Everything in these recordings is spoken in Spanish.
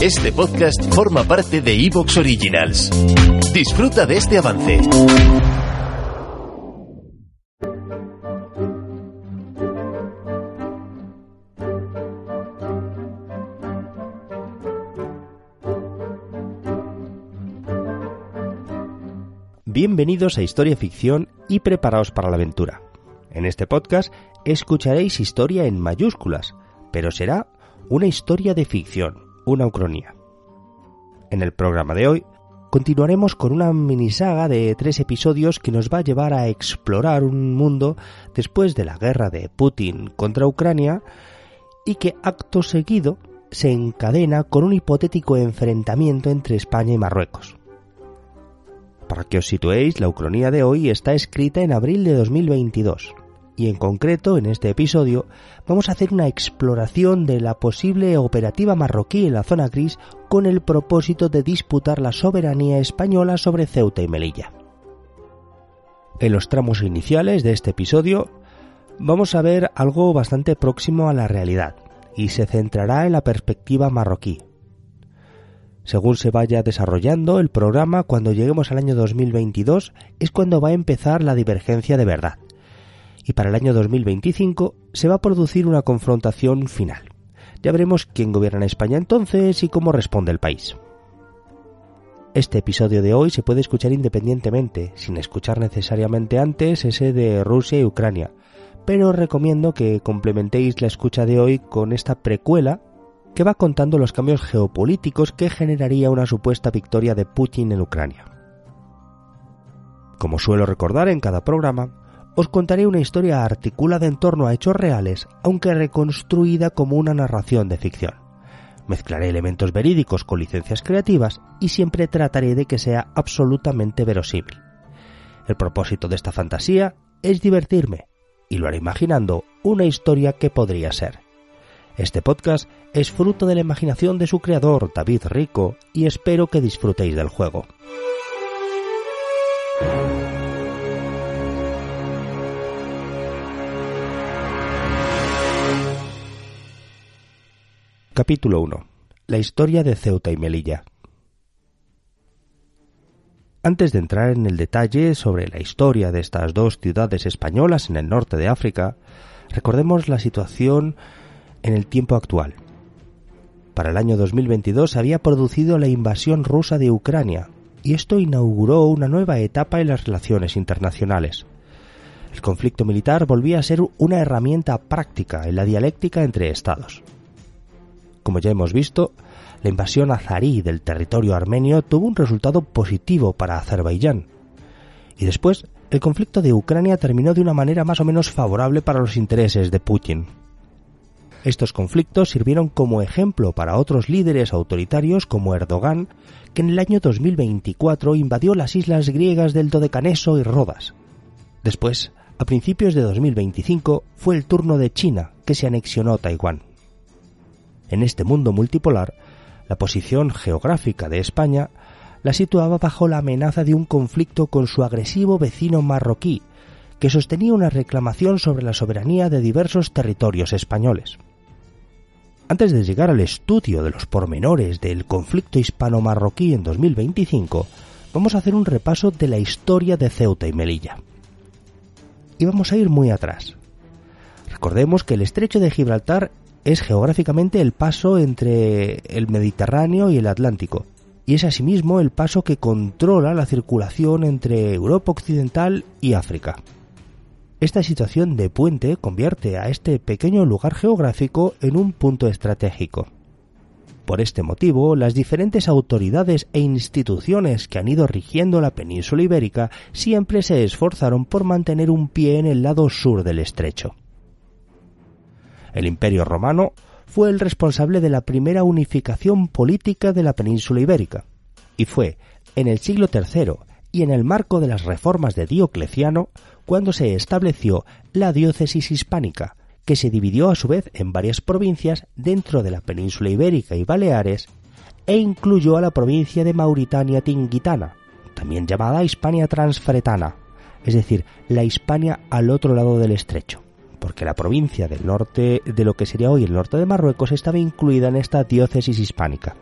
Este podcast forma parte de Evox Originals. Disfruta de este avance. Bienvenidos a Historia Ficción y preparaos para la aventura. En este podcast escucharéis historia en mayúsculas, pero será una historia de ficción, una ucronía. En el programa de hoy continuaremos con una minisaga de tres episodios que nos va a llevar a explorar un mundo después de la guerra de Putin contra Ucrania y que acto seguido se encadena con un hipotético enfrentamiento entre España y Marruecos. Para que os situéis, la Ucronía de hoy está escrita en abril de 2022 y en concreto en este episodio vamos a hacer una exploración de la posible operativa marroquí en la zona gris con el propósito de disputar la soberanía española sobre Ceuta y Melilla. En los tramos iniciales de este episodio vamos a ver algo bastante próximo a la realidad y se centrará en la perspectiva marroquí. Según se vaya desarrollando el programa, cuando lleguemos al año 2022 es cuando va a empezar la divergencia de verdad y para el año 2025 se va a producir una confrontación final. Ya veremos quién gobierna en España entonces y cómo responde el país. Este episodio de hoy se puede escuchar independientemente, sin escuchar necesariamente antes ese de Rusia y Ucrania, pero os recomiendo que complementéis la escucha de hoy con esta precuela que va contando los cambios geopolíticos que generaría una supuesta victoria de Putin en Ucrania. Como suelo recordar en cada programa, os contaré una historia articulada en torno a hechos reales, aunque reconstruida como una narración de ficción. Mezclaré elementos verídicos con licencias creativas y siempre trataré de que sea absolutamente verosímil. El propósito de esta fantasía es divertirme, y lo haré imaginando una historia que podría ser. Este podcast es fruto de la imaginación de su creador, David Rico, y espero que disfrutéis del juego. Capítulo 1. La historia de Ceuta y Melilla. Antes de entrar en el detalle sobre la historia de estas dos ciudades españolas en el norte de África, recordemos la situación en el tiempo actual. Para el año 2022 se había producido la invasión rusa de Ucrania, y esto inauguró una nueva etapa en las relaciones internacionales. El conflicto militar volvía a ser una herramienta práctica en la dialéctica entre estados. Como ya hemos visto, la invasión azarí del territorio armenio tuvo un resultado positivo para Azerbaiyán. Y después, el conflicto de Ucrania terminó de una manera más o menos favorable para los intereses de Putin. Estos conflictos sirvieron como ejemplo para otros líderes autoritarios como Erdogan, que en el año 2024 invadió las islas griegas del Dodecaneso y Rodas. Después, a principios de 2025, fue el turno de China, que se anexionó Taiwán. En este mundo multipolar, la posición geográfica de España la situaba bajo la amenaza de un conflicto con su agresivo vecino marroquí, que sostenía una reclamación sobre la soberanía de diversos territorios españoles. Antes de llegar al estudio de los pormenores del conflicto hispano-marroquí en 2025, vamos a hacer un repaso de la historia de Ceuta y Melilla. Y vamos a ir muy atrás. Recordemos que el estrecho de Gibraltar es geográficamente el paso entre el Mediterráneo y el Atlántico, y es asimismo el paso que controla la circulación entre Europa Occidental y África. Esta situación de puente convierte a este pequeño lugar geográfico en un punto estratégico. Por este motivo, las diferentes autoridades e instituciones que han ido rigiendo la península ibérica siempre se esforzaron por mantener un pie en el lado sur del estrecho. El Imperio romano fue el responsable de la primera unificación política de la península ibérica, y fue en el siglo III y en el marco de las reformas de Diocleciano cuando se estableció la diócesis hispánica, que se dividió a su vez en varias provincias dentro de la península ibérica y Baleares e incluyó a la provincia de Mauritania Tingitana, también llamada Hispania Transfretana, es decir, la Hispania al otro lado del estrecho, porque la provincia del norte de lo que sería hoy el norte de Marruecos estaba incluida en esta diócesis hispánica.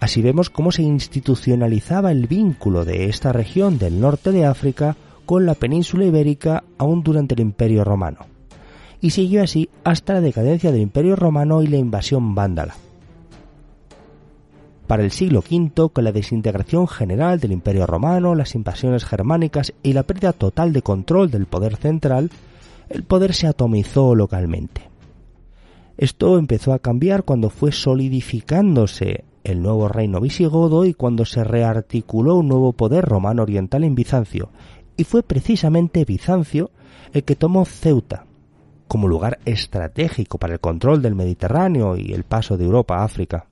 Así vemos cómo se institucionalizaba el vínculo de esta región del norte de África con la península ibérica aún durante el Imperio Romano y siguió así hasta la decadencia del Imperio Romano y la invasión vándala. Para el siglo V, con la desintegración general del Imperio Romano, las invasiones germánicas y la pérdida total de control del poder central, el poder se atomizó localmente. Esto empezó a cambiar cuando fue solidificándose el nuevo reino visigodo y cuando se rearticuló un nuevo poder romano oriental en Bizancio, y fue precisamente Bizancio el que tomó Ceuta, como lugar estratégico para el control del Mediterráneo y el paso de Europa a África.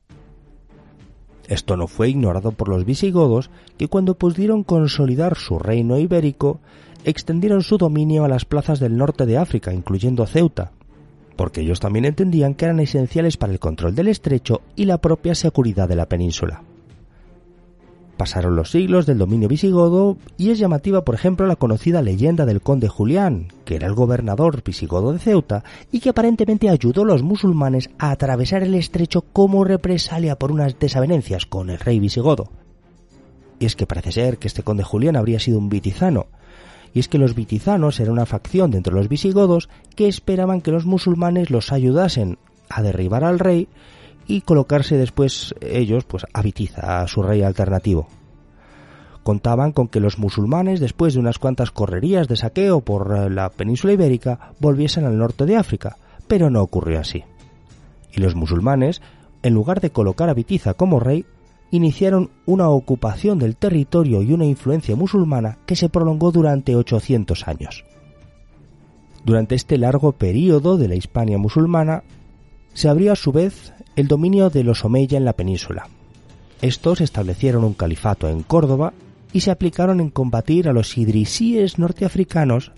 Esto no fue ignorado por los visigodos, que cuando pudieron consolidar su reino ibérico, extendieron su dominio a las plazas del norte de África, incluyendo Ceuta, porque ellos también entendían que eran esenciales para el control del estrecho y la propia seguridad de la península. Pasaron los siglos del dominio visigodo y es llamativa, por ejemplo, la conocida leyenda del conde Julián, que era el gobernador visigodo de Ceuta y que aparentemente ayudó a los musulmanes a atravesar el estrecho como represalia por unas desavenencias con el rey visigodo. Y es que parece ser que este conde Julián habría sido un vitizano, y es que los vitizanos eran una facción dentro de los visigodos que esperaban que los musulmanes los ayudasen a derribar al rey y colocarse después ellos pues a Vitiza, a su rey alternativo. Contaban con que los musulmanes, después de unas cuantas correrías de saqueo por eh, la península ibérica, volviesen al norte de África, pero no ocurrió así. Y los musulmanes, en lugar de colocar a Vitiza como rey, iniciaron una ocupación del territorio y una influencia musulmana que se prolongó durante 800 años. Durante este largo período de la Hispania musulmana, se abrió a su vez el dominio de los Omeya en la península. Estos establecieron un califato en Córdoba y se aplicaron en combatir a los idrisíes norteafricanos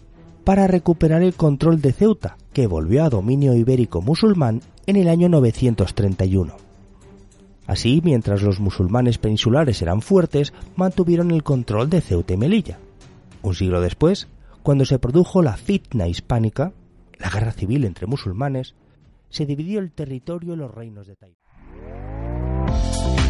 para recuperar el control de Ceuta, que volvió a dominio ibérico musulmán en el año 931. Así, mientras los musulmanes peninsulares eran fuertes, mantuvieron el control de Ceuta y Melilla. Un siglo después, cuando se produjo la fitna hispánica, la guerra civil entre musulmanes, se dividió el territorio en los reinos de Taiwán.